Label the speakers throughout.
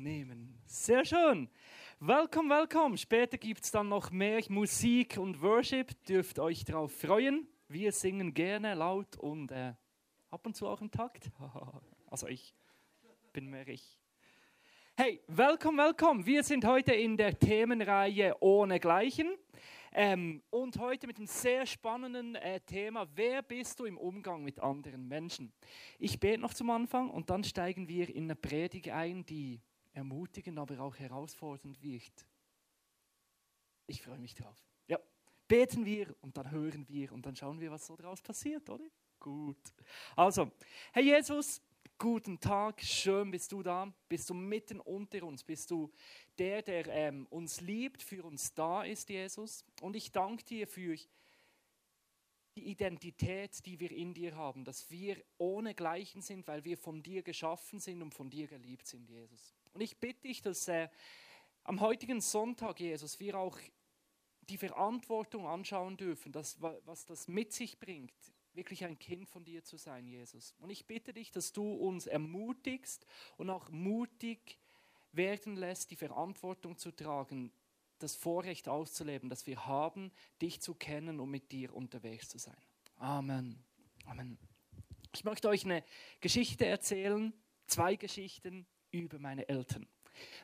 Speaker 1: Nehmen. Sehr schön. Welcome, welcome. Später gibt es dann noch mehr Musik und Worship. Dürft euch darauf freuen. Wir singen gerne laut und äh, ab und zu auch im Takt. also ich bin mehr ich. Hey, welcome, welcome. Wir sind heute in der Themenreihe Ohne Gleichen. Ähm, und heute mit einem sehr spannenden äh, Thema, wer bist du im Umgang mit anderen Menschen? Ich bete noch zum Anfang und dann steigen wir in eine Predigt ein, die ermutigend, aber auch herausfordernd wirkt. Ich freue mich drauf. Ja, beten wir und dann hören wir und dann schauen wir, was so daraus passiert, oder? Gut. Also, Herr Jesus, Guten Tag, schön bist du da, bist du mitten unter uns, bist du der, der ähm, uns liebt, für uns da ist, Jesus. Und ich danke dir für die Identität, die wir in dir haben, dass wir ohne Gleichen sind, weil wir von dir geschaffen sind und von dir geliebt sind, Jesus. Und ich bitte dich, dass äh, am heutigen Sonntag, Jesus, wir auch die Verantwortung anschauen dürfen, dass, was das mit sich bringt, wirklich ein Kind von dir zu sein, Jesus. Und ich bitte dich, dass du uns ermutigst und auch mutig werden lässt, die Verantwortung zu tragen, das Vorrecht auszuleben, das wir haben, dich zu kennen und mit dir unterwegs zu sein. Amen. Amen. Ich möchte euch eine Geschichte erzählen, zwei Geschichten über meine Eltern.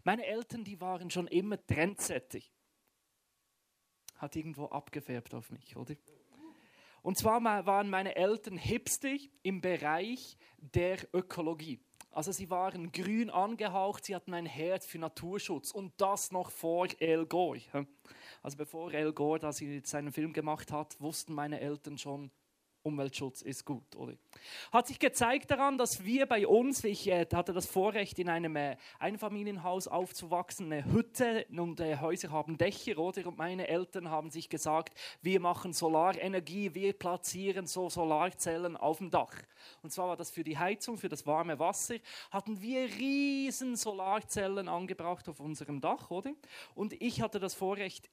Speaker 1: Meine Eltern, die waren schon immer trendsettig. Hat irgendwo abgefärbt auf mich, oder? Und zwar waren meine Eltern hipstig im Bereich der Ökologie. Also sie waren grün angehaucht, sie hatten ein Herz für Naturschutz und das noch vor El Gore. Also bevor El Gore seinen Film gemacht hat, wussten meine Eltern schon, Umweltschutz ist gut, oder? Hat sich gezeigt daran, dass wir bei uns, ich äh, hatte das Vorrecht, in einem äh, Einfamilienhaus aufzuwachsen, eine Hütte und äh, Häuser haben Dächer, oder? Und meine Eltern haben sich gesagt, wir machen Solarenergie, wir platzieren so Solarzellen auf dem Dach. Und zwar war das für die Heizung, für das warme Wasser, hatten wir riesen Solarzellen angebracht auf unserem Dach, oder? Und ich hatte das Vorrecht,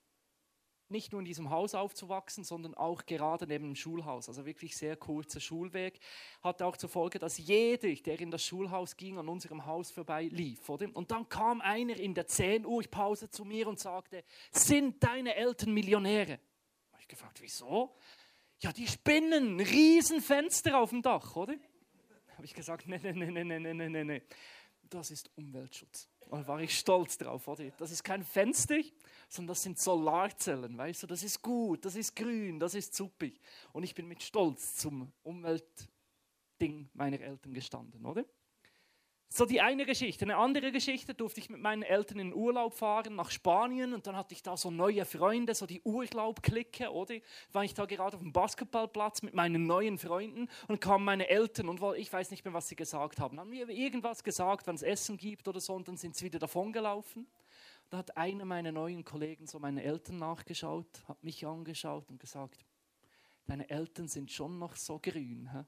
Speaker 1: nicht nur in diesem Haus aufzuwachsen, sondern auch gerade neben dem Schulhaus. Also wirklich sehr kurzer Schulweg. Hatte auch zur Folge, dass jeder, der in das Schulhaus ging, an unserem Haus vorbei lief. Oder? Und dann kam einer in der 10 Uhr Pause zu mir und sagte, sind deine Eltern Millionäre? Habe ich gefragt, wieso? Ja, die spinnen, Riesenfenster auf dem Dach, oder? Habe ich gesagt, nee, nee, nee, nee, nee, nee, nee. Das ist Umweltschutz. Und da war ich stolz drauf, oder? Das ist kein Fenster, sondern das sind Solarzellen, weißt du? Das ist gut, das ist grün, das ist suppig. Und ich bin mit Stolz zum Umweltding meiner Eltern gestanden, oder? So die eine Geschichte. Eine andere Geschichte durfte ich mit meinen Eltern in Urlaub fahren nach Spanien und dann hatte ich da so neue Freunde, so die Urlaub-Clique, oder? War ich da gerade auf dem Basketballplatz mit meinen neuen Freunden und kamen meine Eltern und ich weiß nicht mehr, was sie gesagt haben. Haben mir irgendwas gesagt, wenn es Essen gibt oder so und dann sind sie wieder davongelaufen. Da hat einer meiner neuen Kollegen so meine Eltern nachgeschaut, hat mich angeschaut und gesagt, deine Eltern sind schon noch so grün. Hä?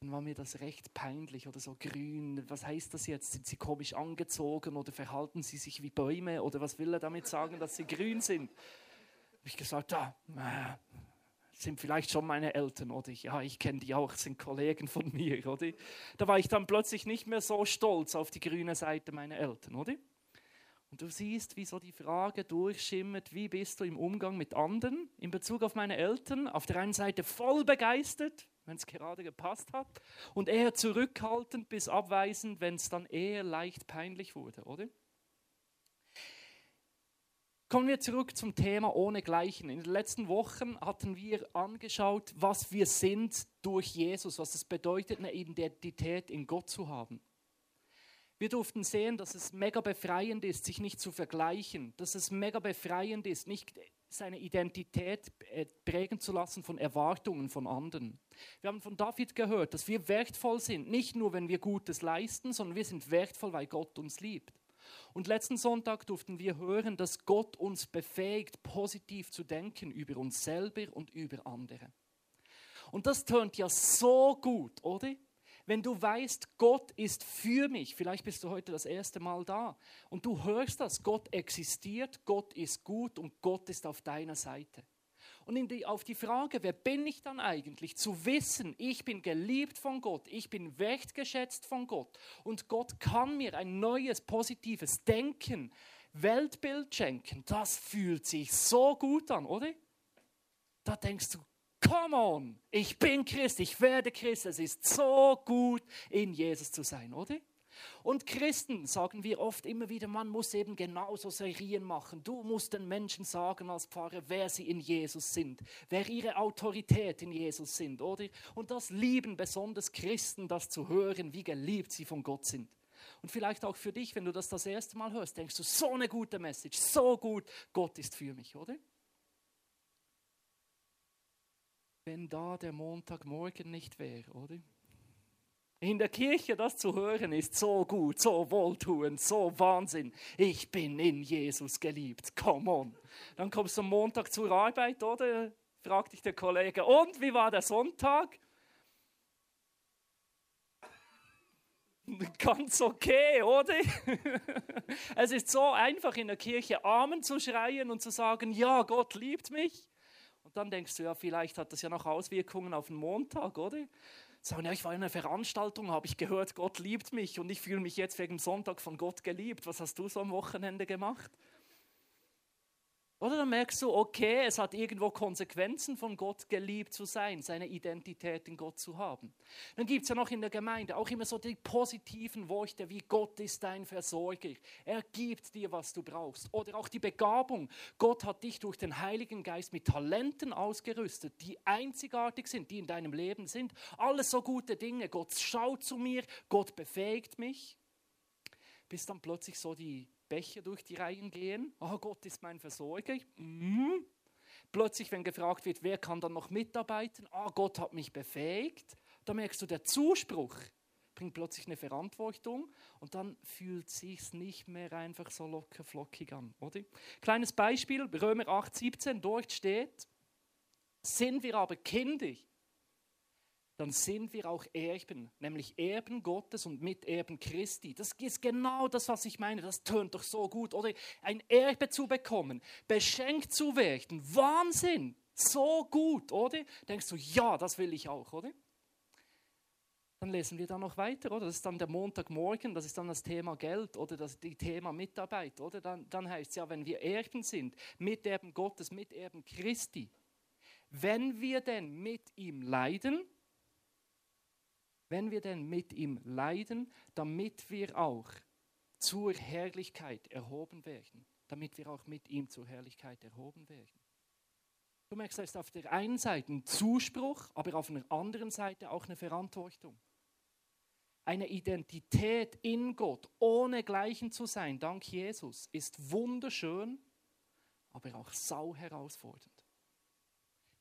Speaker 1: Dann war mir das recht peinlich oder so grün. Was heißt das jetzt? Sind sie komisch angezogen oder verhalten sie sich wie Bäume oder was will er damit sagen, dass sie grün sind? Habe ich gesagt, ja, äh, sind vielleicht schon meine Eltern oder ich, ja, ich kenne die auch, sind Kollegen von mir, oder? Da war ich dann plötzlich nicht mehr so stolz auf die grüne Seite meiner Eltern, oder? Und du siehst, wie so die Frage durchschimmert, wie bist du im Umgang mit anderen in Bezug auf meine Eltern? Auf der einen Seite voll begeistert, wenn es gerade gepasst hat, und eher zurückhaltend bis abweisend, wenn es dann eher leicht peinlich wurde, oder? Kommen wir zurück zum Thema ohne Gleichen. In den letzten Wochen hatten wir angeschaut, was wir sind durch Jesus, was es bedeutet, eine Identität in Gott zu haben. Wir durften sehen, dass es mega befreiend ist, sich nicht zu vergleichen, dass es mega befreiend ist, nicht seine Identität äh, prägen zu lassen von Erwartungen von anderen. Wir haben von David gehört, dass wir wertvoll sind, nicht nur, wenn wir Gutes leisten, sondern wir sind wertvoll, weil Gott uns liebt. Und letzten Sonntag durften wir hören, dass Gott uns befähigt, positiv zu denken über uns selber und über andere. Und das tönt ja so gut, oder? Wenn du weißt, Gott ist für mich, vielleicht bist du heute das erste Mal da und du hörst das, Gott existiert, Gott ist gut und Gott ist auf deiner Seite. Und die, auf die Frage, wer bin ich dann eigentlich, zu wissen, ich bin geliebt von Gott, ich bin wertgeschätzt von Gott und Gott kann mir ein neues, positives Denken, Weltbild schenken, das fühlt sich so gut an, oder? Da denkst du, come on, ich bin Christ, ich werde Christ, es ist so gut, in Jesus zu sein, oder? Und Christen sagen wir oft immer wieder, man muss eben genauso Serien machen. Du musst den Menschen sagen als Pfarrer, wer sie in Jesus sind, wer ihre Autorität in Jesus sind, oder? Und das lieben besonders Christen, das zu hören, wie geliebt sie von Gott sind. Und vielleicht auch für dich, wenn du das das erste Mal hörst, denkst du, so eine gute Message, so gut, Gott ist für mich, oder? Wenn da der Montagmorgen nicht wäre, oder? In der Kirche das zu hören ist so gut, so wohltuend, so Wahnsinn. Ich bin in Jesus geliebt. Come on. Dann kommst du am Montag zur Arbeit, oder? Fragt dich der Kollege, und wie war der Sonntag? Ganz okay, oder? es ist so einfach in der Kirche Amen zu schreien und zu sagen, ja, Gott liebt mich. Und dann denkst du, ja, vielleicht hat das ja noch Auswirkungen auf den Montag, oder? sagen, ja, ich war in einer Veranstaltung, habe ich gehört, Gott liebt mich und ich fühle mich jetzt wegen Sonntag von Gott geliebt. Was hast du so am Wochenende gemacht? Oder dann merkst du, okay, es hat irgendwo Konsequenzen von Gott geliebt zu sein, seine Identität in Gott zu haben. Dann gibt es ja noch in der Gemeinde auch immer so die positiven Worte wie Gott ist dein Versorger. Er gibt dir, was du brauchst. Oder auch die Begabung. Gott hat dich durch den Heiligen Geist mit Talenten ausgerüstet, die einzigartig sind, die in deinem Leben sind. Alles so gute Dinge. Gott schaut zu mir, Gott befähigt mich. Bis dann plötzlich so die Becher durch die Reihen gehen. Oh, Gott ist mein Versorger. Mhm. Plötzlich, wenn gefragt wird, wer kann dann noch mitarbeiten? oh, Gott hat mich befähigt. Da merkst du, der Zuspruch bringt plötzlich eine Verantwortung und dann fühlt sich nicht mehr einfach so locker flockig an, oder? Kleines Beispiel, Römer 8, 17, dort steht, sind wir aber kindig, dann sind wir auch Erben, nämlich Erben Gottes und Miterben Christi. Das ist genau das, was ich meine. Das tönt doch so gut, oder? Ein Erbe zu bekommen, beschenkt zu werden, Wahnsinn, so gut, oder? Denkst du, ja, das will ich auch, oder? Dann lesen wir da noch weiter, oder? Das ist dann der Montagmorgen, das ist dann das Thema Geld oder das Thema Mitarbeit, oder? Dann, dann heißt es ja, wenn wir Erben sind, Miterben Gottes, Miterben Christi, wenn wir denn mit ihm leiden, wenn wir denn mit ihm leiden, damit wir auch zur Herrlichkeit erhoben werden, damit wir auch mit ihm zur Herrlichkeit erhoben werden. Du merkst, da ist auf der einen Seite ein Zuspruch, aber auf der anderen Seite auch eine Verantwortung. Eine Identität in Gott, ohne Gleichen zu sein, dank Jesus, ist wunderschön, aber auch sau herausfordernd.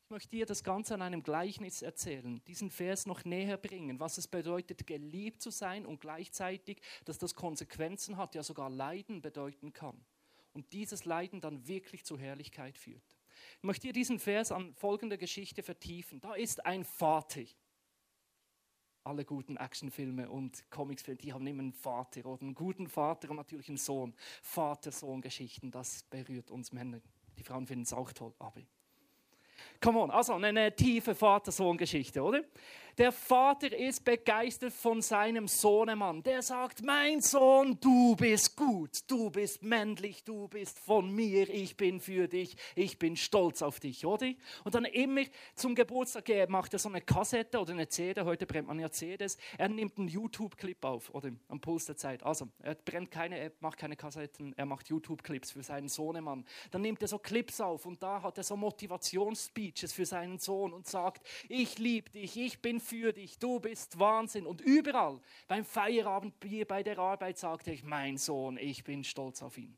Speaker 1: Ich möchte dir das Ganze an einem Gleichnis erzählen, diesen Vers noch näher bringen, was es bedeutet, geliebt zu sein und gleichzeitig, dass das Konsequenzen hat, ja sogar Leiden bedeuten kann. Und dieses Leiden dann wirklich zur Herrlichkeit führt. Ich möchte dir diesen Vers an folgender Geschichte vertiefen. Da ist ein Vater. Alle guten Actionfilme und Comicsfilme, die haben immer einen Vater oder einen guten Vater und natürlich einen Sohn. Vater-Sohn-Geschichten, das berührt uns Männer. Die Frauen finden es auch toll, aber Come on, also eine tiefe Vater-Sohn-Geschichte, oder? Der Vater ist begeistert von seinem Sohnemann. Der sagt, mein Sohn, du bist gut, du bist männlich, du bist von mir, ich bin für dich, ich bin stolz auf dich, oder? Und dann immer zum Geburtstag macht er so eine Kassette oder eine CD, heute brennt man ja CDs, er nimmt einen YouTube-Clip auf, oder? Am Puls der Zeit. Also, er brennt keine, er macht keine Kassetten, er macht YouTube-Clips für seinen Sohnemann. Dann nimmt er so Clips auf und da hat er so Motivationsspeeches für seinen Sohn und sagt, ich liebe dich, ich bin für dich, du bist Wahnsinn. Und überall beim Feierabendbier, bei der Arbeit sagte ich, mein Sohn, ich bin stolz auf ihn.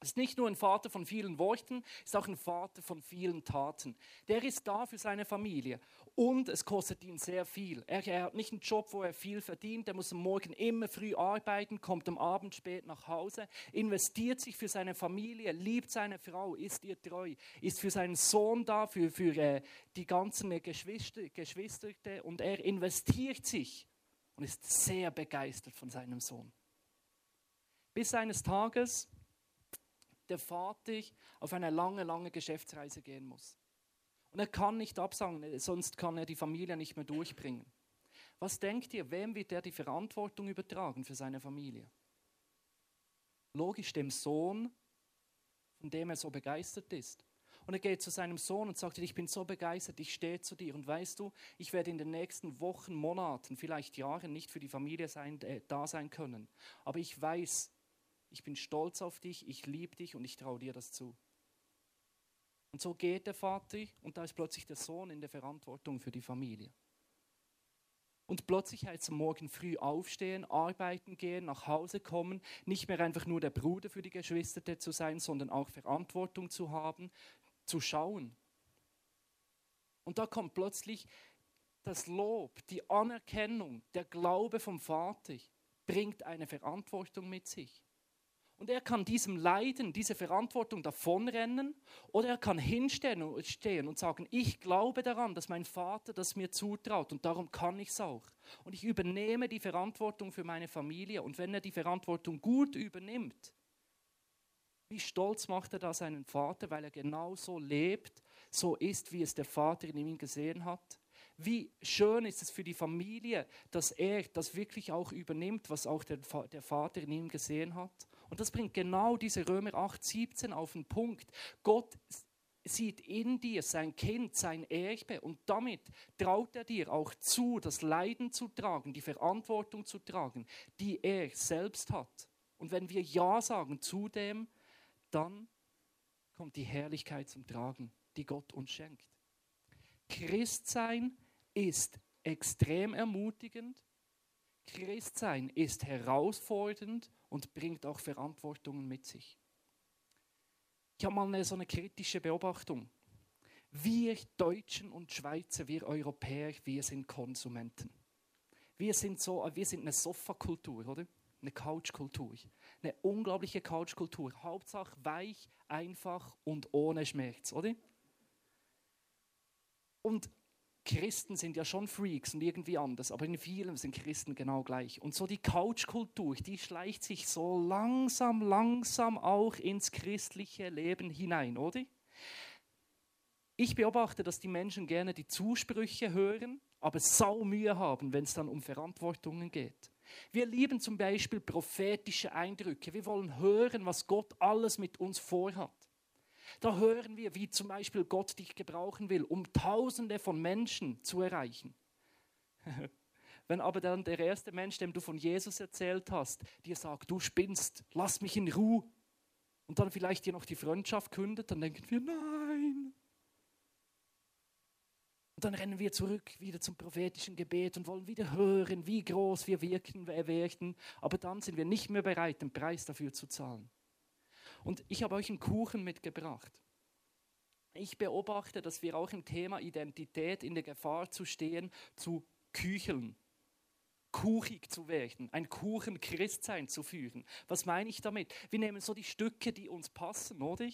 Speaker 1: Ist nicht nur ein Vater von vielen Worten, ist auch ein Vater von vielen Taten. Der ist da für seine Familie und es kostet ihn sehr viel. Er, er, hat nicht einen Job, wo er viel verdient, er muss am Morgen immer früh arbeiten, kommt am Abend spät nach Hause, investiert sich für seine Familie, liebt seine Frau, ist ihr treu, ist für seinen Sohn da, für, für äh, die ganzen Geschwister, Geschwister und er investiert sich und ist sehr begeistert von seinem Sohn. Bis eines Tages der Vater auf eine lange, lange Geschäftsreise gehen muss. Und er kann nicht absagen, sonst kann er die Familie nicht mehr durchbringen. Was denkt ihr, wem wird er die Verantwortung übertragen für seine Familie? Logisch dem Sohn, von dem er so begeistert ist. Und er geht zu seinem Sohn und sagt, ich bin so begeistert, ich stehe zu dir. Und weißt du, ich werde in den nächsten Wochen, Monaten, vielleicht Jahren nicht für die Familie sein, äh, da sein können. Aber ich weiß, ich bin stolz auf dich, ich liebe dich und ich traue dir das zu. Und so geht der Vater und da ist plötzlich der Sohn in der Verantwortung für die Familie. Und plötzlich heißt es morgen früh aufstehen, arbeiten gehen, nach Hause kommen, nicht mehr einfach nur der Bruder für die Geschwister zu sein, sondern auch Verantwortung zu haben, zu schauen. Und da kommt plötzlich das Lob, die Anerkennung, der Glaube vom Vater bringt eine Verantwortung mit sich. Und er kann diesem Leiden, diese Verantwortung davonrennen oder er kann hinstehen und sagen, ich glaube daran, dass mein Vater das mir zutraut und darum kann ich es auch. Und ich übernehme die Verantwortung für meine Familie und wenn er die Verantwortung gut übernimmt, wie stolz macht er da seinen Vater, weil er genauso lebt, so ist, wie es der Vater in ihm gesehen hat? Wie schön ist es für die Familie, dass er das wirklich auch übernimmt, was auch der, der Vater in ihm gesehen hat? Und das bringt genau diese Römer 8, 17 auf den Punkt. Gott sieht in dir sein Kind, sein Erbe und damit traut er dir auch zu, das Leiden zu tragen, die Verantwortung zu tragen, die er selbst hat. Und wenn wir Ja sagen zu dem, dann kommt die Herrlichkeit zum Tragen, die Gott uns schenkt. Christsein ist extrem ermutigend. Christsein ist herausfordernd und bringt auch Verantwortungen mit sich. Ich habe mal eine, so eine kritische Beobachtung. Wir Deutschen und Schweizer, wir Europäer, wir sind Konsumenten. Wir sind so, wir sind eine Sofakultur, oder? Eine Couchkultur. Eine unglaubliche Couchkultur. Hauptsache weich, einfach und ohne Schmerz, oder? Und Christen sind ja schon Freaks und irgendwie anders, aber in vielen sind Christen genau gleich. Und so die Couchkultur, die schleicht sich so langsam, langsam auch ins christliche Leben hinein, oder? Ich beobachte, dass die Menschen gerne die Zusprüche hören, aber sau Mühe haben, wenn es dann um Verantwortungen geht. Wir lieben zum Beispiel prophetische Eindrücke. Wir wollen hören, was Gott alles mit uns vorhat. Da hören wir, wie zum Beispiel Gott dich gebrauchen will, um Tausende von Menschen zu erreichen. Wenn aber dann der erste Mensch, dem du von Jesus erzählt hast, dir sagt, du spinnst, lass mich in Ruhe, und dann vielleicht dir noch die Freundschaft kündet, dann denken wir, nein. Und dann rennen wir zurück wieder zum prophetischen Gebet und wollen wieder hören, wie groß wir wirken, werden. Aber dann sind wir nicht mehr bereit, den Preis dafür zu zahlen. Und ich habe euch einen Kuchen mitgebracht. Ich beobachte, dass wir auch im Thema Identität in der Gefahr zu stehen, zu kücheln, kuchig zu werden, ein Kuchen-Christsein zu führen. Was meine ich damit? Wir nehmen so die Stücke, die uns passen, oder?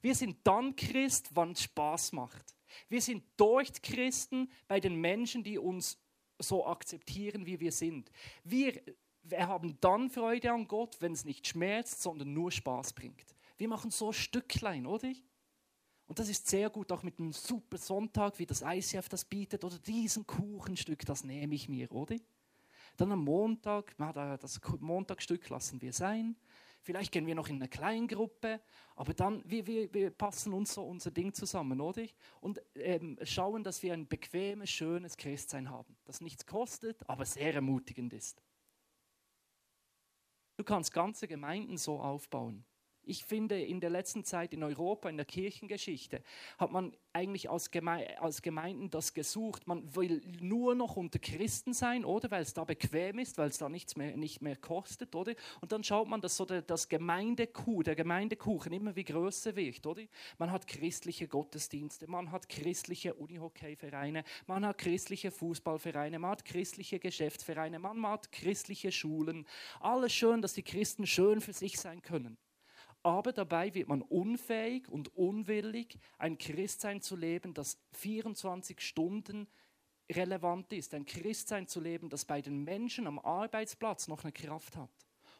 Speaker 1: Wir sind dann Christ, wann es Spaß macht. Wir sind dort Christen bei den Menschen, die uns so akzeptieren, wie wir sind. Wir wir haben dann Freude an Gott, wenn es nicht schmerzt, sondern nur Spaß bringt. Wir machen so Stücklein, oder? Und das ist sehr gut, auch mit einem super Sonntag, wie das ICF das bietet, oder diesen Kuchenstück, das nehme ich mir, oder? Dann am Montag, das Montagstück lassen wir sein. Vielleicht gehen wir noch in eine Kleingruppe, aber dann, wir, wir, wir passen uns so unser Ding zusammen, oder? Und ähm, schauen, dass wir ein bequemes, schönes Christsein haben, das nichts kostet, aber sehr ermutigend ist. Du kannst ganze Gemeinden so aufbauen. Ich finde, in der letzten Zeit in Europa, in der Kirchengeschichte, hat man eigentlich als, Geme als Gemeinden das gesucht. Man will nur noch unter Christen sein, oder? Weil es da bequem ist, weil es da nichts mehr, nicht mehr kostet, oder? Und dann schaut man, dass so der, das Gemeindekuh, der Gemeindekuchen immer wie größer wird, oder? Man hat christliche Gottesdienste, man hat christliche Unihockeyvereine, man hat christliche Fußballvereine, man hat christliche Geschäftsvereine, man hat christliche Schulen. Alles schön, dass die Christen schön für sich sein können aber dabei wird man unfähig und unwillig, ein Christsein zu leben, das 24 Stunden relevant ist, ein Christsein zu leben, das bei den Menschen am Arbeitsplatz noch eine Kraft hat.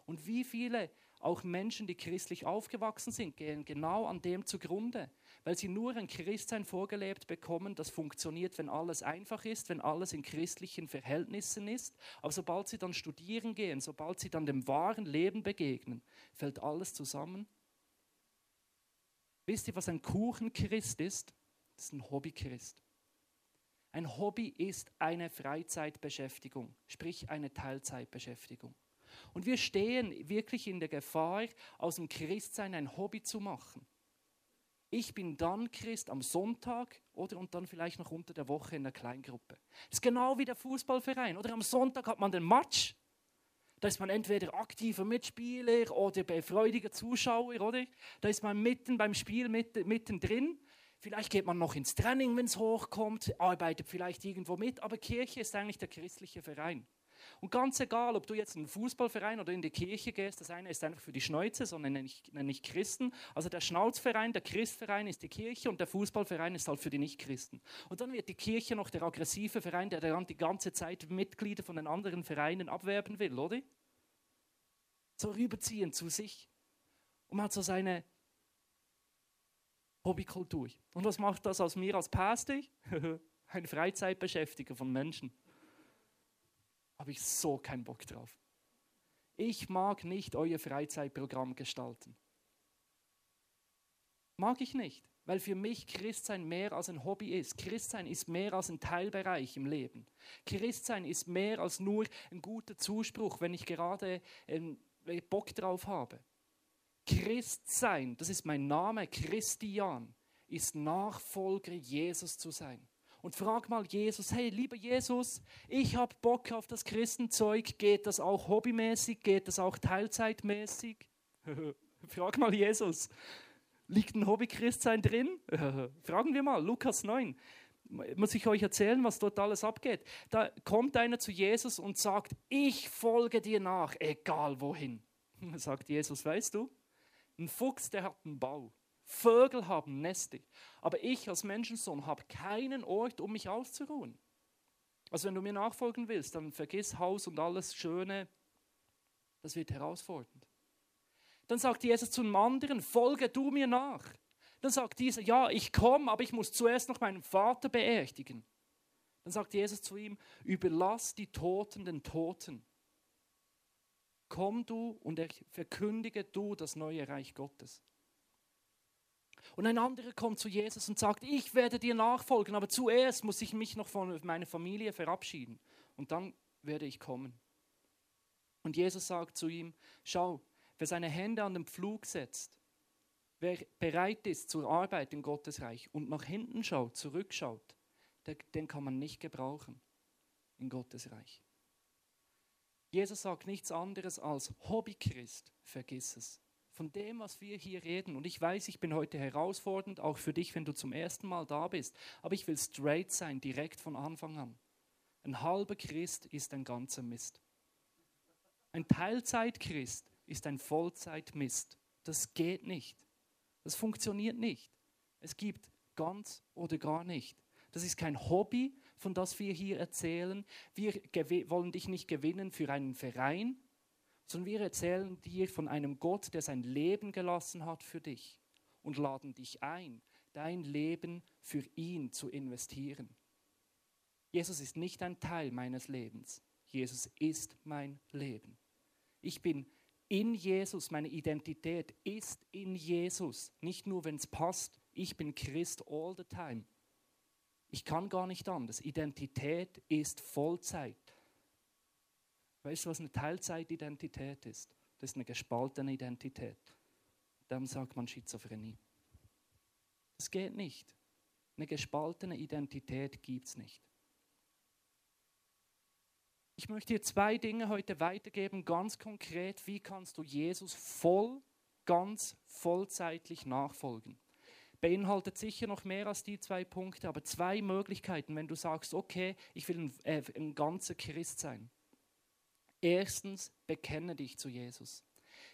Speaker 1: Und wie viele auch Menschen, die christlich aufgewachsen sind, gehen genau an dem zugrunde, weil sie nur ein Christsein vorgelebt bekommen, das funktioniert, wenn alles einfach ist, wenn alles in christlichen Verhältnissen ist. Aber sobald sie dann studieren gehen, sobald sie dann dem wahren Leben begegnen, fällt alles zusammen. Wisst ihr, was ein Kuchenchrist ist? Das ist ein Hobbychrist. Ein Hobby ist eine Freizeitbeschäftigung, sprich eine Teilzeitbeschäftigung. Und wir stehen wirklich in der Gefahr, aus dem Christsein ein Hobby zu machen. Ich bin dann Christ am Sonntag oder und dann vielleicht noch unter der Woche in der Kleingruppe. Das ist genau wie der Fußballverein. Oder am Sonntag hat man den Match. Da ist man entweder aktiver Mitspieler oder befreudiger Zuschauer, oder? Da ist man mitten beim Spiel mitten, mittendrin. Vielleicht geht man noch ins Training, wenn es hochkommt, arbeitet vielleicht irgendwo mit, aber Kirche ist eigentlich der christliche Verein. Und ganz egal, ob du jetzt in einen Fußballverein oder in die Kirche gehst, das eine ist einfach für die Schneuze, sondern nenne ich, nenne ich Christen. Also der Schnauzverein, der Christverein ist die Kirche und der Fußballverein ist halt für die Nichtchristen. Und dann wird die Kirche noch der aggressive Verein, der dann die ganze Zeit Mitglieder von den anderen Vereinen abwerben will, oder? So rüberziehen zu sich. Und man hat so seine Hobbykultur. Und was macht das aus mir als Pastor? Ein Freizeitbeschäftiger von Menschen habe ich so keinen Bock drauf. Ich mag nicht euer Freizeitprogramm gestalten. Mag ich nicht, weil für mich Christsein mehr als ein Hobby ist. Christsein ist mehr als ein Teilbereich im Leben. Christsein ist mehr als nur ein guter Zuspruch, wenn ich gerade ähm, Bock drauf habe. Christsein, das ist mein Name, Christian, ist Nachfolger Jesus zu sein und frag mal Jesus, hey, lieber Jesus, ich habe Bock auf das Christenzeug, geht das auch hobbymäßig, geht das auch teilzeitmäßig? frag mal Jesus, liegt ein Hobby-Christsein drin? Fragen wir mal, Lukas 9. Muss ich euch erzählen, was dort alles abgeht? Da kommt einer zu Jesus und sagt, ich folge dir nach, egal wohin. Sagt Jesus, weißt du, ein Fuchs, der hat einen Bau. Vögel haben Nester. Aber ich als Menschensohn habe keinen Ort, um mich auszuruhen. Also wenn du mir nachfolgen willst, dann vergiss Haus und alles Schöne. Das wird herausfordernd. Dann sagt Jesus zu einem anderen, folge du mir nach. Dann sagt dieser, ja, ich komme, aber ich muss zuerst noch meinen Vater beerdigen. Dann sagt Jesus zu ihm, überlass die Toten den Toten. Komm du und verkündige du das neue Reich Gottes. Und ein anderer kommt zu Jesus und sagt, ich werde dir nachfolgen, aber zuerst muss ich mich noch von meiner Familie verabschieden und dann werde ich kommen. Und Jesus sagt zu ihm, schau, wer seine Hände an den Pflug setzt, wer bereit ist zur Arbeit in Gottes Reich und nach hinten schaut, zurückschaut, den kann man nicht gebrauchen in Gottes Reich. Jesus sagt nichts anderes als Hobbychrist, vergiss es von dem, was wir hier reden. Und ich weiß, ich bin heute herausfordernd, auch für dich, wenn du zum ersten Mal da bist. Aber ich will straight sein, direkt von Anfang an. Ein halber Christ ist ein ganzer Mist. Ein Teilzeitchrist ist ein Vollzeitmist. Das geht nicht. Das funktioniert nicht. Es gibt ganz oder gar nicht. Das ist kein Hobby, von das wir hier erzählen. Wir wollen dich nicht gewinnen für einen Verein, sondern wir erzählen dir von einem Gott, der sein Leben gelassen hat für dich und laden dich ein, dein Leben für ihn zu investieren. Jesus ist nicht ein Teil meines Lebens. Jesus ist mein Leben. Ich bin in Jesus, meine Identität ist in Jesus. Nicht nur, wenn es passt, ich bin Christ all the time. Ich kann gar nicht anders. Identität ist Vollzeit. Weißt du, was eine Teilzeitidentität ist? Das ist eine gespaltene Identität. Darum sagt man Schizophrenie. Das geht nicht. Eine gespaltene Identität gibt es nicht. Ich möchte dir zwei Dinge heute weitergeben, ganz konkret. Wie kannst du Jesus voll, ganz vollzeitlich nachfolgen? Beinhaltet sicher noch mehr als die zwei Punkte, aber zwei Möglichkeiten, wenn du sagst, okay, ich will ein, äh, ein ganzer Christ sein. Erstens, bekenne dich zu Jesus.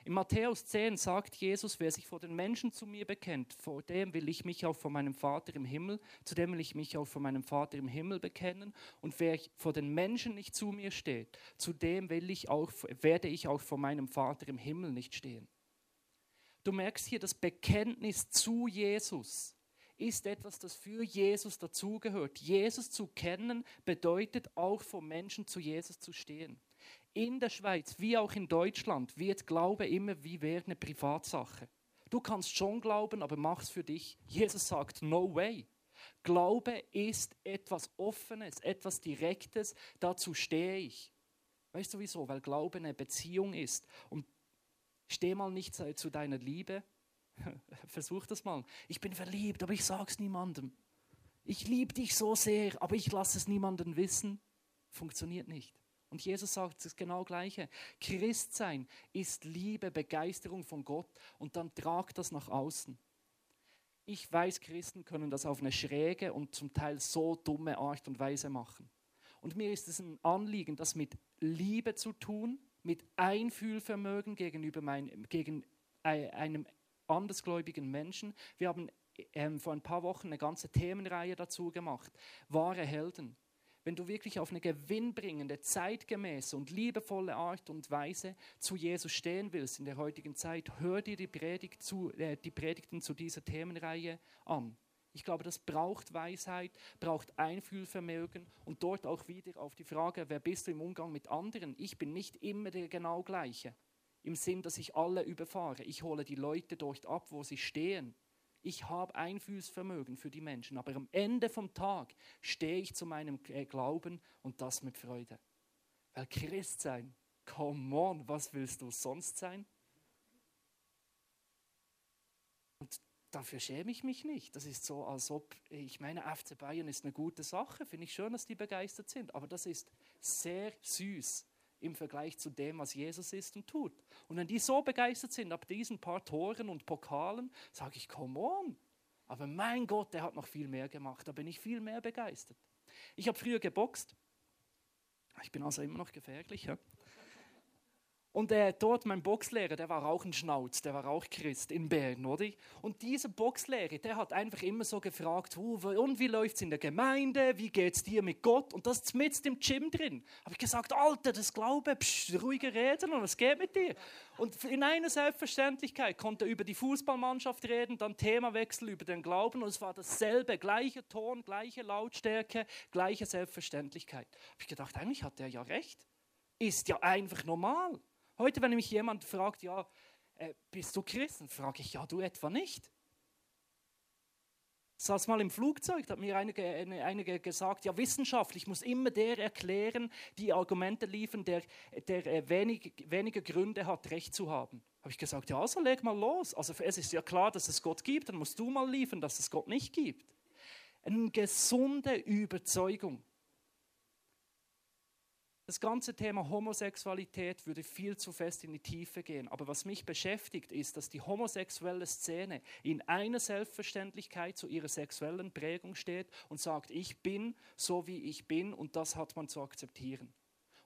Speaker 1: In Matthäus 10 sagt Jesus, wer sich vor den Menschen zu mir bekennt, vor dem will ich mich auch vor meinem Vater im Himmel, zu dem will ich mich auch vor meinem Vater im Himmel bekennen. Und wer vor den Menschen nicht zu mir steht, zu dem will ich auch, werde ich auch vor meinem Vater im Himmel nicht stehen. Du merkst hier, das Bekenntnis zu Jesus ist etwas, das für Jesus dazugehört. Jesus zu kennen bedeutet auch vor Menschen zu Jesus zu stehen. In der Schweiz wie auch in Deutschland wird Glaube immer wie wäre eine Privatsache. Du kannst schon glauben, aber mach's für dich. Jesus sagt, no way. Glaube ist etwas Offenes, etwas Direktes, dazu stehe ich. Weißt du wieso? Weil Glaube eine Beziehung ist. Und steh mal nicht zu deiner Liebe. Versuch das mal. Ich bin verliebt, aber ich sag's niemandem. Ich liebe dich so sehr, aber ich lasse es niemandem wissen. Funktioniert nicht. Und Jesus sagt das genau Gleiche. Christsein ist Liebe, Begeisterung von Gott und dann trag das nach außen. Ich weiß, Christen können das auf eine schräge und zum Teil so dumme Art und Weise machen. Und mir ist es ein Anliegen, das mit Liebe zu tun, mit Einfühlvermögen gegenüber mein, gegen einem andersgläubigen Menschen. Wir haben ähm, vor ein paar Wochen eine ganze Themenreihe dazu gemacht. Wahre Helden wenn du wirklich auf eine gewinnbringende, zeitgemäße und liebevolle Art und Weise zu Jesus stehen willst in der heutigen Zeit, hör dir die, Predigt zu, äh, die Predigten zu dieser Themenreihe an. Ich glaube, das braucht Weisheit, braucht Einfühlvermögen und dort auch wieder auf die Frage, wer bist du im Umgang mit anderen? Ich bin nicht immer der genau gleiche, im Sinn, dass ich alle überfahre. Ich hole die Leute dort ab, wo sie stehen ich habe Einfühlsvermögen für die Menschen, aber am Ende vom Tag stehe ich zu meinem Glauben und das mit Freude. Weil Christ sein, come on, was willst du sonst sein? Und dafür schäme ich mich nicht. Das ist so, als ob, ich meine, FC Bayern ist eine gute Sache, finde ich schön, dass die begeistert sind, aber das ist sehr süß im Vergleich zu dem, was Jesus ist und tut. Und wenn die so begeistert sind ab diesen paar Toren und Pokalen, sage ich, come on. Aber mein Gott, der hat noch viel mehr gemacht. Da bin ich viel mehr begeistert. Ich habe früher geboxt. Ich bin also immer noch gefährlich. Ja? Und äh, dort mein Boxlehrer, der war auch ein Schnauz, der war auch Christ in Bern, oder? Und dieser Boxlehrer, der hat einfach immer so gefragt, oh, und wie läuft es in der Gemeinde, wie geht es dir mit Gott? Und das mit im Gym drin. Habe ich gesagt, Alter, das Glaube, psch, ruhige Reden und was geht mit dir? Und in einer Selbstverständlichkeit konnte er über die Fußballmannschaft reden, dann Themawechsel über den Glauben und es war dasselbe, gleiche Ton, gleiche Lautstärke, gleiche Selbstverständlichkeit. Habe ich gedacht, eigentlich hat er ja recht. Ist ja einfach normal. Heute, wenn mich jemand fragt, ja, äh, bist du Christen? Frage ich, ja, du etwa nicht. Ich saß mal im Flugzeug, da hat mir einige, einige gesagt, ja, wissenschaftlich muss immer der erklären, die Argumente liefern, der, der äh, wenig, weniger Gründe hat, Recht zu haben. Habe ich gesagt, ja, also leg mal los. Also es ist ja klar, dass es Gott gibt, dann musst du mal liefern, dass es Gott nicht gibt. Eine gesunde Überzeugung. Das ganze Thema Homosexualität würde viel zu fest in die Tiefe gehen. Aber was mich beschäftigt, ist, dass die homosexuelle Szene in einer Selbstverständlichkeit zu ihrer sexuellen Prägung steht und sagt, ich bin so, wie ich bin und das hat man zu akzeptieren.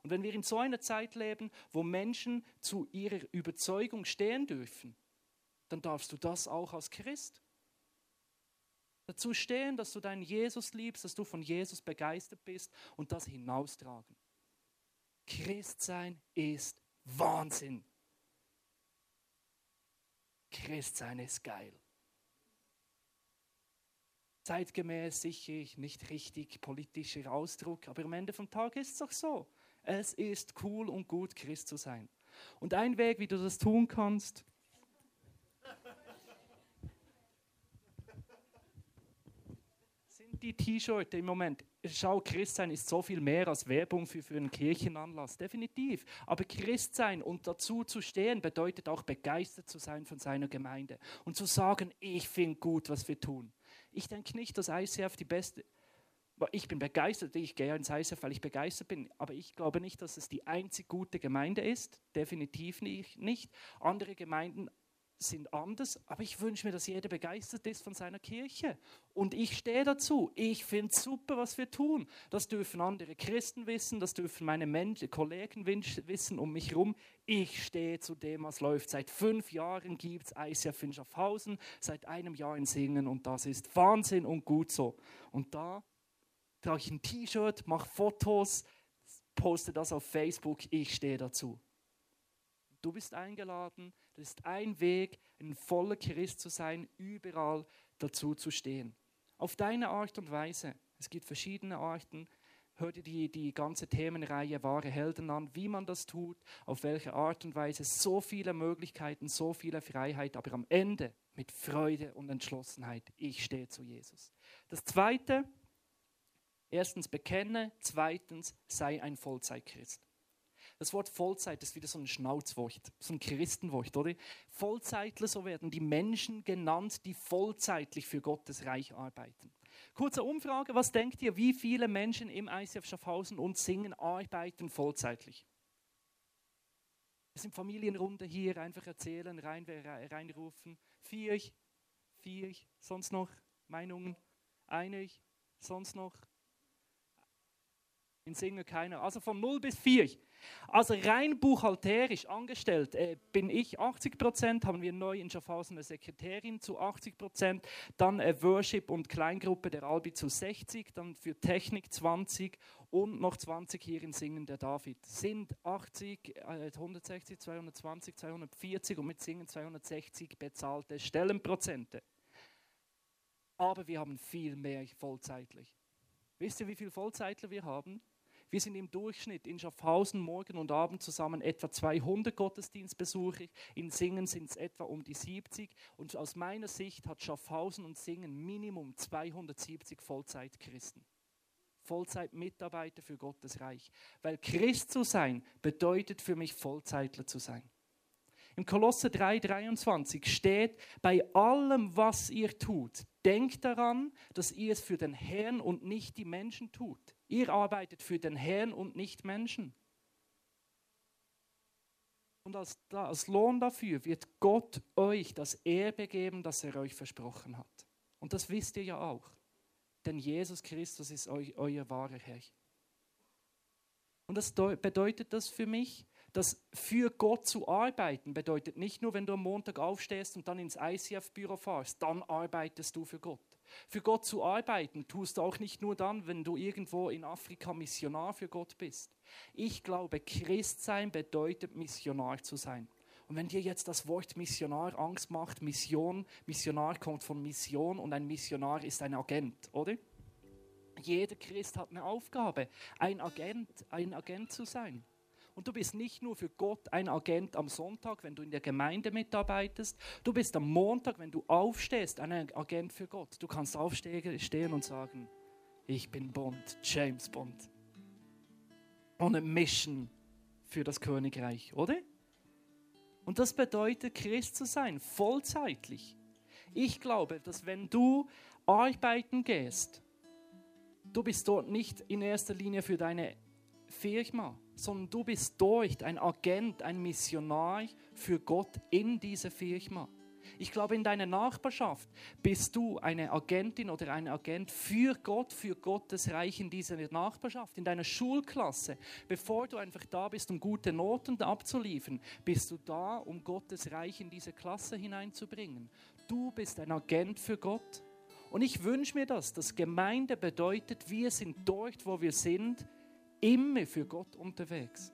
Speaker 1: Und wenn wir in so einer Zeit leben, wo Menschen zu ihrer Überzeugung stehen dürfen, dann darfst du das auch als Christ. Dazu stehen, dass du deinen Jesus liebst, dass du von Jesus begeistert bist und das hinaustragen. Christsein ist Wahnsinn. Christsein ist geil. Zeitgemäß sicher nicht richtig politischer Ausdruck, aber am Ende vom Tag ist es doch so. Es ist cool und gut, Christ zu sein. Und ein Weg, wie du das tun kannst, die T-Shirt im Moment. Schau, Christsein ist so viel mehr als Werbung für, für einen Kirchenanlass, definitiv. Aber Christsein und dazu zu stehen bedeutet auch begeistert zu sein von seiner Gemeinde und zu sagen, ich finde gut, was wir tun. Ich denke nicht, dass ICF die beste, ich bin begeistert, ich gehe ins ICF, weil ich begeistert bin, aber ich glaube nicht, dass es die einzig gute Gemeinde ist, definitiv nicht. Andere Gemeinden sind anders, aber ich wünsche mir, dass jeder begeistert ist von seiner Kirche. Und ich stehe dazu. Ich finde super, was wir tun. Das dürfen andere Christen wissen, das dürfen meine Menschen, Kollegen wissen um mich herum. Ich stehe zu dem, was läuft. Seit fünf Jahren gibt es ICF in Schaffhausen, seit einem Jahr in Singen und das ist Wahnsinn und gut so. Und da trage ich ein T-Shirt, mache Fotos, poste das auf Facebook, ich stehe dazu. Du bist eingeladen. Das ist ein Weg, ein voller Christ zu sein, überall dazu zu stehen. Auf deine Art und Weise. Es gibt verschiedene Arten. Hör dir die, die ganze Themenreihe Wahre Helden an, wie man das tut, auf welche Art und Weise. So viele Möglichkeiten, so viele Freiheit, aber am Ende mit Freude und Entschlossenheit. Ich stehe zu Jesus. Das Zweite, erstens bekenne, zweitens sei ein Vollzeitchrist. Das Wort Vollzeit ist wieder so ein Schnauzwort, so ein Christenwort, oder? Vollzeitler, so werden die Menschen genannt, die vollzeitlich für Gottes Reich arbeiten. Kurze Umfrage, was denkt ihr, wie viele Menschen im ICF Schaffhausen und Singen arbeiten vollzeitlich? Wir sind Familienrunde hier, einfach erzählen, rein, reinrufen. Vier, vier, sonst noch Meinungen? Einig, sonst noch? In Singen keiner. Also von 0 bis 4. Also rein buchhalterisch angestellt äh, bin ich 80 Prozent, haben wir neu in Schaffhausen eine Sekretärin zu 80 Prozent, dann äh, Worship und Kleingruppe der Albi zu 60%, dann für Technik 20% und noch 20 hier in Singen der David. Sind 80, äh, 160, 220, 240 und mit Singen 260 bezahlte Stellenprozente. Aber wir haben viel mehr vollzeitlich. Wisst ihr, wie viele Vollzeitler wir haben? Wir sind im Durchschnitt in Schaffhausen morgen und Abend zusammen etwa 200 Gottesdienstbesucher. In Singen sind es etwa um die 70. Und aus meiner Sicht hat Schaffhausen und Singen Minimum 270 Vollzeitchristen. Vollzeitmitarbeiter für Gottes Reich. Weil Christ zu sein bedeutet für mich Vollzeitler zu sein. Im Kolosse 3,23 steht, bei allem, was ihr tut, denkt daran, dass ihr es für den Herrn und nicht die Menschen tut. Ihr arbeitet für den Herrn und nicht Menschen. Und als, als Lohn dafür wird Gott euch das Erbe geben, das er euch versprochen hat. Und das wisst ihr ja auch. Denn Jesus Christus ist eu, euer wahrer Herr. Und das bedeutet das für mich, dass für Gott zu arbeiten bedeutet nicht nur, wenn du am Montag aufstehst und dann ins ICF-Büro fahrst, dann arbeitest du für Gott. Für Gott zu arbeiten tust du auch nicht nur dann, wenn du irgendwo in Afrika Missionar für Gott bist. Ich glaube, Christsein bedeutet Missionar zu sein. Und wenn dir jetzt das Wort Missionar Angst macht, Mission, Missionar kommt von Mission und ein Missionar ist ein Agent, oder? Jeder Christ hat eine Aufgabe, ein Agent, ein Agent zu sein. Und du bist nicht nur für Gott ein Agent am Sonntag, wenn du in der Gemeinde mitarbeitest. Du bist am Montag, wenn du aufstehst, ein Agent für Gott. Du kannst aufstehen und sagen, ich bin Bond, James Bond. On a mission für das Königreich, oder? Und das bedeutet, Christ zu sein, vollzeitlich. Ich glaube, dass wenn du arbeiten gehst, du bist dort nicht in erster Linie für deine Firma, sondern du bist dort ein Agent, ein Missionar für Gott in dieser Firma. Ich glaube, in deiner Nachbarschaft bist du eine Agentin oder ein Agent für Gott, für Gottes Reich in dieser Nachbarschaft, in deiner Schulklasse. Bevor du einfach da bist, um gute Noten abzuliefern, bist du da, um Gottes Reich in diese Klasse hineinzubringen. Du bist ein Agent für Gott. Und ich wünsche mir das, dass Gemeinde bedeutet, wir sind dort, wo wir sind, immer für Gott unterwegs.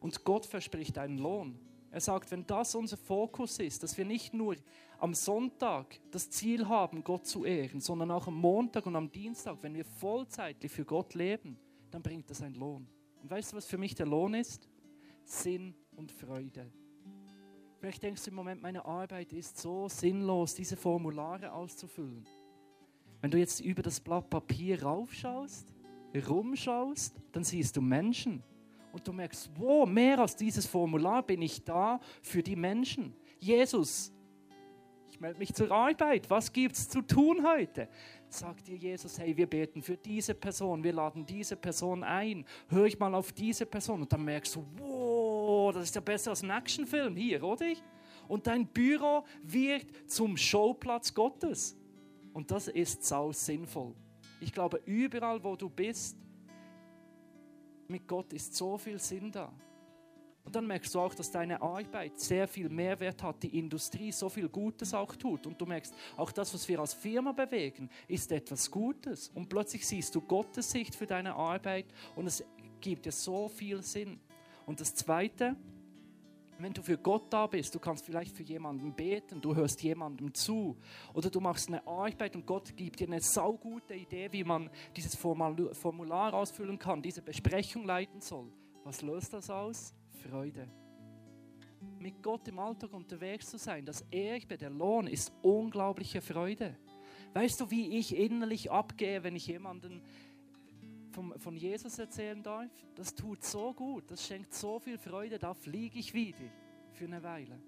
Speaker 1: Und Gott verspricht einen Lohn. Er sagt, wenn das unser Fokus ist, dass wir nicht nur am Sonntag das Ziel haben, Gott zu ehren, sondern auch am Montag und am Dienstag, wenn wir vollzeitlich für Gott leben, dann bringt das einen Lohn. Und weißt du, was für mich der Lohn ist? Sinn und Freude. Vielleicht denkst du im Moment, meine Arbeit ist so sinnlos, diese Formulare auszufüllen. Wenn du jetzt über das Blatt Papier raufschaust, rumschaust, dann siehst du Menschen. Und du merkst, wow, mehr als dieses Formular bin ich da für die Menschen. Jesus, ich melde mich zur Arbeit. Was gibt es zu tun heute? Sagt dir Jesus, hey, wir beten für diese Person, wir laden diese Person ein. Hör ich mal auf diese Person. Und dann merkst du, wow, das ist ja besser als ein Actionfilm hier, oder? Und dein Büro wird zum Showplatz Gottes. Und das ist sau sinnvoll. Ich glaube, überall, wo du bist, mit Gott ist so viel Sinn da. Und dann merkst du auch, dass deine Arbeit sehr viel Mehrwert hat, die Industrie so viel Gutes auch tut. Und du merkst, auch das, was wir als Firma bewegen, ist etwas Gutes. Und plötzlich siehst du Gottes Sicht für deine Arbeit und es gibt dir so viel Sinn. Und das Zweite, Wenn du für Gott da bist, du kannst vielleicht für jemanden beten, du hörst jemandem zu oder du machst eine Arbeit und Gott gibt dir eine saugute Idee, wie man dieses Formular ausfüllen kann, diese Besprechung leiten soll. Was löst das aus? Freude. Mit Gott im Alltag unterwegs zu sein, das Erbe, der Lohn ist unglaubliche Freude. Weißt du, wie ich innerlich abgehe, wenn ich jemanden vom, von Jesus erzählen darf, das tut so gut, das schenkt so viel Freude, da fliege ich wieder für eine Weile.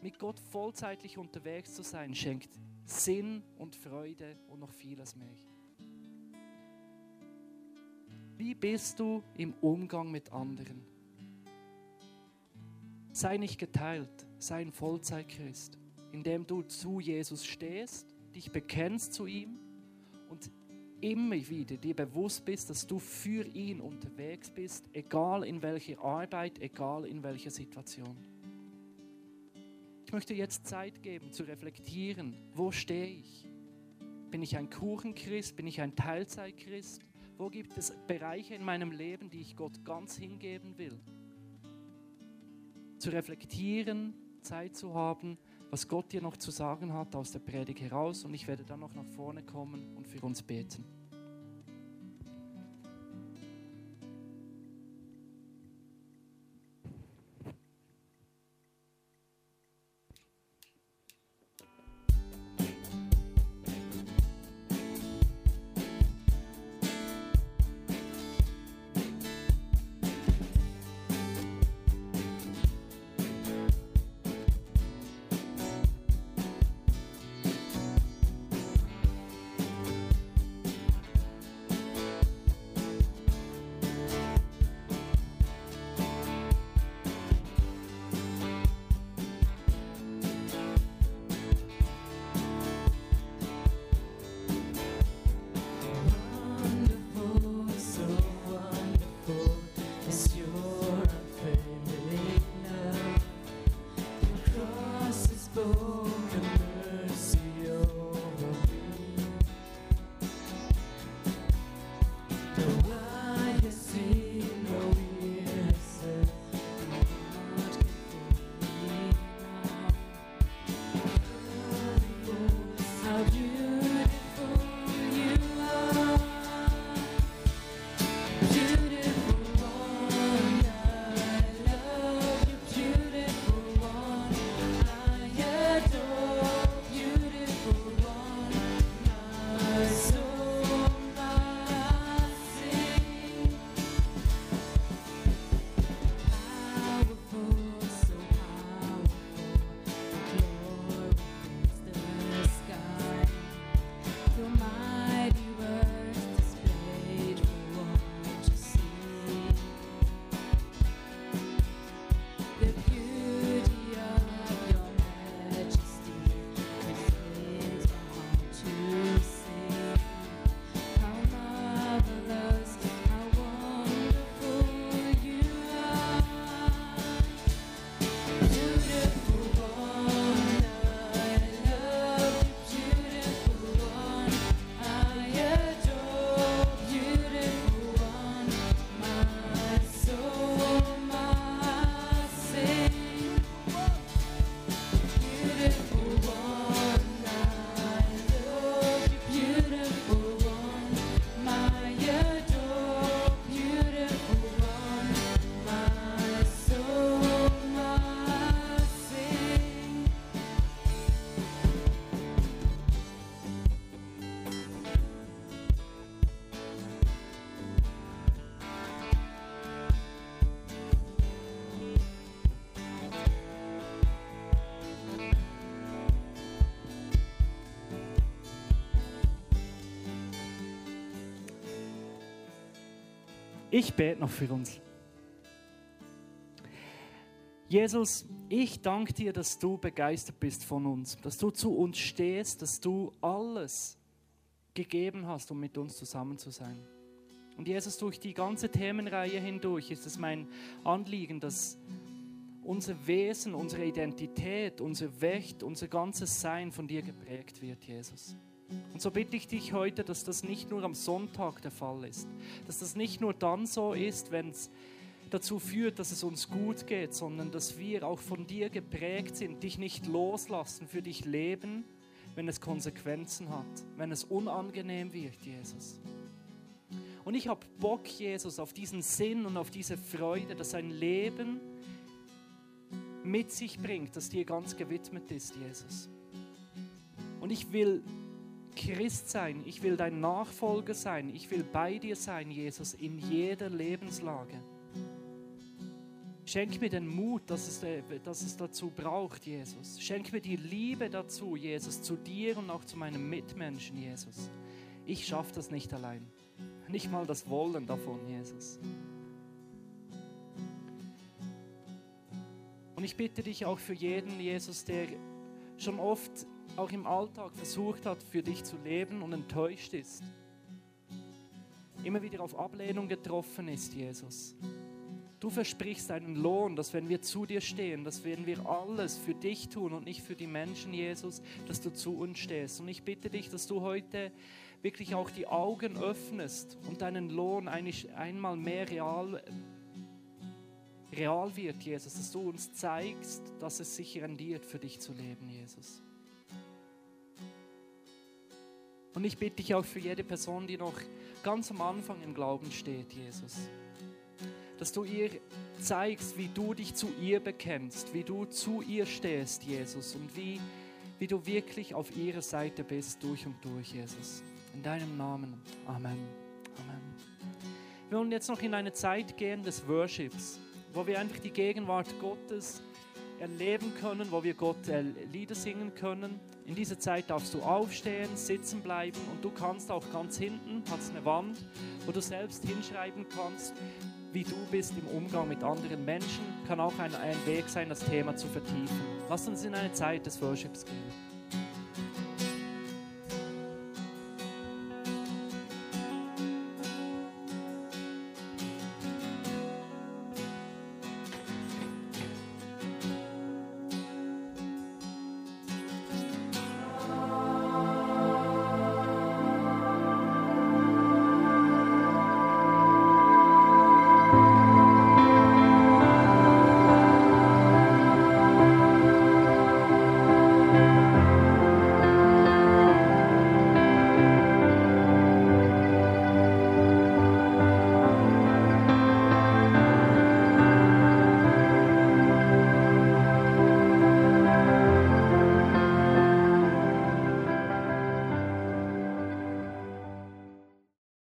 Speaker 1: Mit Gott vollzeitlich unterwegs zu sein, schenkt Sinn und Freude und noch vieles mehr. Wie bist du im Umgang mit anderen? Sei nicht geteilt, sei ein Vollzeitchrist, indem du zu Jesus stehst, dich bekennst zu ihm und immer wieder dir bewusst bist, dass du für ihn unterwegs bist, egal in welcher Arbeit, egal in welcher Situation. Ich möchte jetzt Zeit geben zu reflektieren, wo stehe ich? Bin ich ein Kuchenchrist? Bin ich ein Teilzeitchrist? Wo gibt es Bereiche in meinem Leben, die ich Gott ganz hingeben will? Zu reflektieren, Zeit zu haben, was Gott dir noch zu sagen hat aus der Predigt heraus und ich werde dann noch nach vorne kommen und für uns beten. Ich bete noch für uns. Jesus, ich danke dir, dass du begeistert bist von uns, dass du zu uns stehst, dass du alles gegeben hast, um mit uns zusammen zu sein. Und Jesus, durch die ganze Themenreihe hindurch ist es mein Anliegen, dass unser Wesen, unsere Identität, unser Wächt, unser ganzes Sein von dir geprägt wird, Jesus. Und so bitte ich dich heute, dass das nicht nur am Sonntag der Fall ist, dass das nicht nur dann so ist, wenn es dazu führt, dass es uns gut geht, sondern dass wir auch von dir geprägt sind, dich nicht loslassen, für dich leben, wenn es Konsequenzen hat, wenn es unangenehm wird, Jesus. Und ich habe Bock, Jesus, auf diesen Sinn und auf diese Freude, dass ein Leben mit sich bringt, das dir ganz gewidmet ist, Jesus. Und ich will Christ sein, ich will dein Nachfolger sein, ich will bei dir sein, Jesus, in jeder Lebenslage. Schenk mir den Mut, dass es, äh, dass es dazu braucht, Jesus. Schenk mir die Liebe dazu, Jesus, zu dir und auch zu meinen Mitmenschen, Jesus. Ich schaffe das nicht allein. Nicht mal das Wollen davon, Jesus. Und ich bitte dich auch für jeden, Jesus, der schon oft auch im Alltag versucht hat, für dich zu leben und enttäuscht ist. Immer wieder auf Ablehnung getroffen ist, Jesus. Du versprichst einen Lohn, dass wenn wir zu dir stehen, dass wenn wir alles für dich tun und nicht für die Menschen, Jesus, dass du zu uns stehst. Und ich bitte dich, dass du heute wirklich auch die Augen öffnest und deinen Lohn einmal mehr real, real wird, Jesus, dass du uns zeigst, dass es sich rendiert, für dich zu leben, Jesus. Und ich bitte dich auch für jede Person, die noch ganz am Anfang im Glauben steht, Jesus, dass du ihr zeigst, wie du dich zu ihr bekennst, wie du zu ihr stehst, Jesus, und wie, wie du wirklich auf ihrer Seite bist, durch und durch, Jesus. In deinem Namen. Amen. Amen. Wir wollen jetzt noch in eine Zeit gehen des Worships, wo wir einfach die Gegenwart Gottes erleben können, wo wir Gott äh, Lieder singen können. In dieser Zeit darfst du aufstehen, sitzen bleiben und du kannst auch ganz hinten, hat eine Wand, wo du selbst hinschreiben kannst, wie du bist im Umgang mit anderen Menschen. Kann auch ein, ein Weg sein, das Thema zu vertiefen. Lass uns in eine Zeit des Worships gehen.